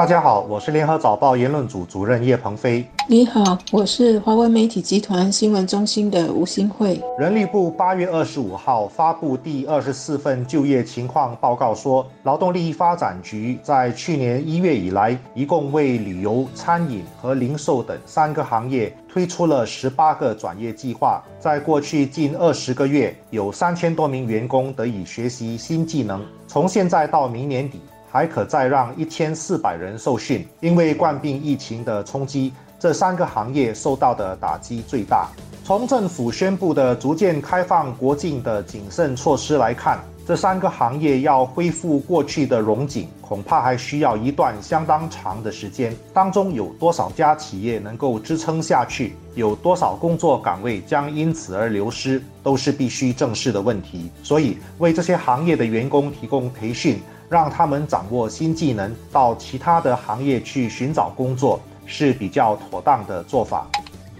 大家好，我是联合早报言论组主任叶鹏飞。你好，我是华文媒体集团新闻中心的吴新慧。人力部八月二十五号发布第二十四份就业情况报告说，劳动力发展局在去年一月以来，一共为旅游、餐饮和零售等三个行业推出了十八个转业计划。在过去近二十个月，有三千多名员工得以学习新技能。从现在到明年底。还可再让一千四百人受训。因为冠病疫情的冲击，这三个行业受到的打击最大。从政府宣布的逐渐开放国境的谨慎措施来看，这三个行业要恢复过去的荣景，恐怕还需要一段相当长的时间。当中有多少家企业能够支撑下去，有多少工作岗位将因此而流失，都是必须正视的问题。所以，为这些行业的员工提供培训。让他们掌握新技能，到其他的行业去寻找工作是比较妥当的做法。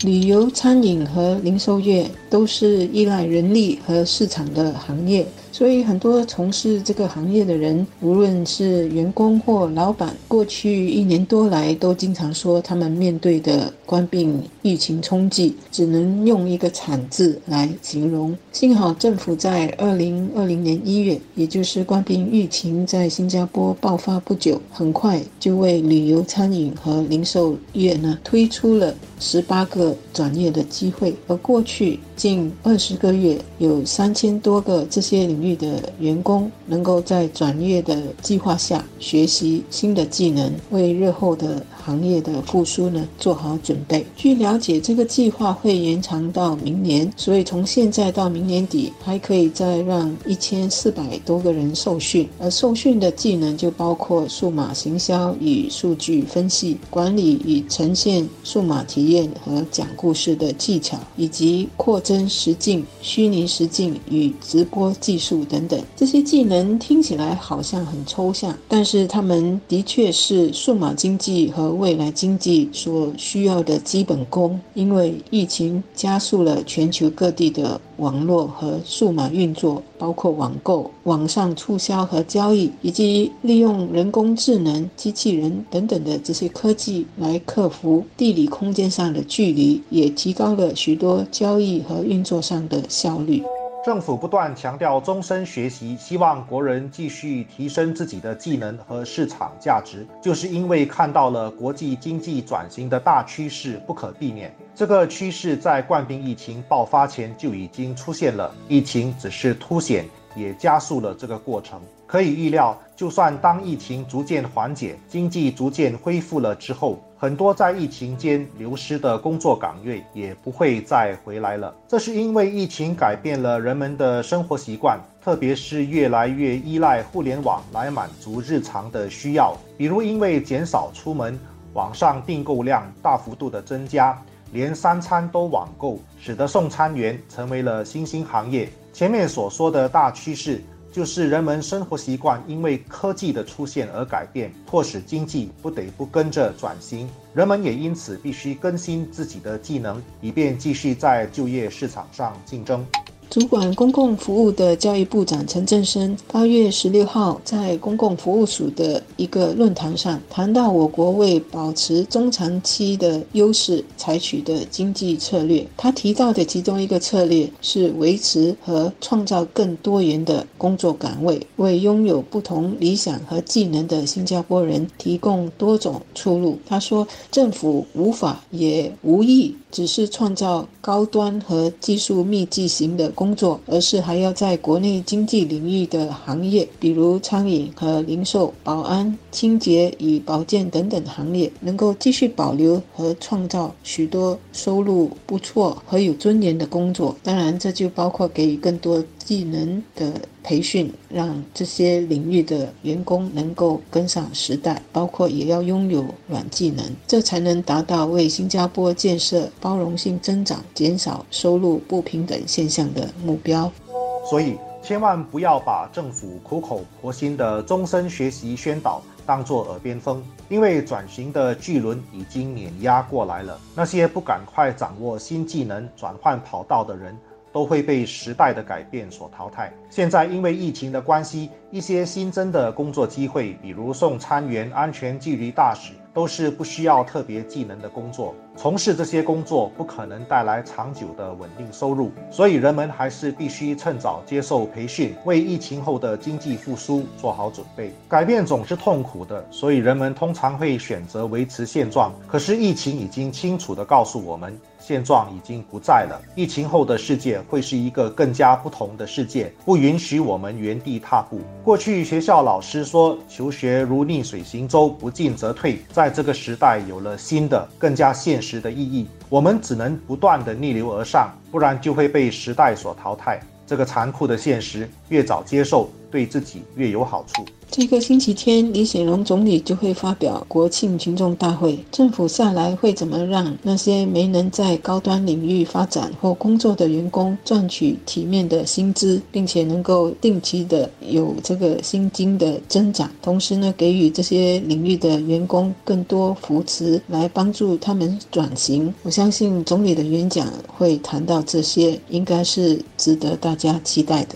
旅游、餐饮和零售业都是依赖人力和市场的行业。所以，很多从事这个行业的人，无论是员工或老板，过去一年多来都经常说，他们面对的冠病疫情冲击，只能用一个惨字来形容。幸好政府在二零二零年一月，也就是冠病疫情在新加坡爆发不久，很快就为旅游、餐饮和零售业呢推出了十八个转业的机会。而过去近二十个月，有三千多个这些领。域的员工能够在转业的计划下学习新的技能，为日后的。行业的复苏呢，做好准备。据了解，这个计划会延长到明年，所以从现在到明年底，还可以再让一千四百多个人受训。而受训的技能就包括数码行销与数据分析、管理与呈现数码体验和讲故事的技巧，以及扩增实境、虚拟实境与直播技术等等。这些技能听起来好像很抽象，但是他们的确是数码经济和未来经济所需要的基本功，因为疫情加速了全球各地的网络和数码运作，包括网购、网上促销和交易，以及利用人工智能、机器人等等的这些科技来克服地理空间上的距离，也提高了许多交易和运作上的效率。政府不断强调终身学习，希望国人继续提升自己的技能和市场价值，就是因为看到了国际经济转型的大趋势不可避免。这个趋势在冠病疫情爆发前就已经出现了，疫情只是凸显。也加速了这个过程。可以预料，就算当疫情逐渐缓解，经济逐渐恢复了之后，很多在疫情间流失的工作岗位也不会再回来了。这是因为疫情改变了人们的生活习惯，特别是越来越依赖互联网来满足日常的需要。比如，因为减少出门，网上订购量大幅度的增加，连三餐都网购，使得送餐员成为了新兴行业。前面所说的大趋势，就是人们生活习惯因为科技的出现而改变，迫使经济不得不跟着转型，人们也因此必须更新自己的技能，以便继续在就业市场上竞争。主管公共服务的教育部长陈振声八月十六号在公共服务署的一个论坛上谈到，我国为保持中长期的优势采取的经济策略。他提到的其中一个策略是维持和创造更多元的工作岗位，为拥有不同理想和技能的新加坡人提供多种出路。他说，政府无法也无意只是创造高端和技术密集型的。工作，而是还要在国内经济领域的行业，比如餐饮和零售、保安、清洁与保健等等行业，能够继续保留和创造许多收入不错和有尊严的工作。当然，这就包括给予更多技能的培训，让这些领域的员工能够跟上时代，包括也要拥有软技能，这才能达到为新加坡建设包容性增长、减少收入不平等现象的。目标，所以千万不要把政府苦口婆心的终身学习宣导当作耳边风，因为转型的巨轮已经碾压过来了。那些不赶快掌握新技能、转换跑道的人，都会被时代的改变所淘汰。现在因为疫情的关系，一些新增的工作机会，比如送餐员、安全纪律大使。都是不需要特别技能的工作，从事这些工作不可能带来长久的稳定收入，所以人们还是必须趁早接受培训，为疫情后的经济复苏做好准备。改变总是痛苦的，所以人们通常会选择维持现状。可是疫情已经清楚地告诉我们。现状已经不在了。疫情后的世界会是一个更加不同的世界，不允许我们原地踏步。过去学校老师说，求学如逆水行舟，不进则退。在这个时代，有了新的、更加现实的意义。我们只能不断的逆流而上，不然就会被时代所淘汰。这个残酷的现实，越早接受，对自己越有好处。这个星期天，李显龙总理就会发表国庆群众大会。政府下来会怎么让那些没能在高端领域发展或工作的员工赚取体面的薪资，并且能够定期的有这个薪金的增长，同时呢，给予这些领域的员工更多扶持，来帮助他们转型。我相信总理的演讲会谈到这些，应该是值得大家期待的。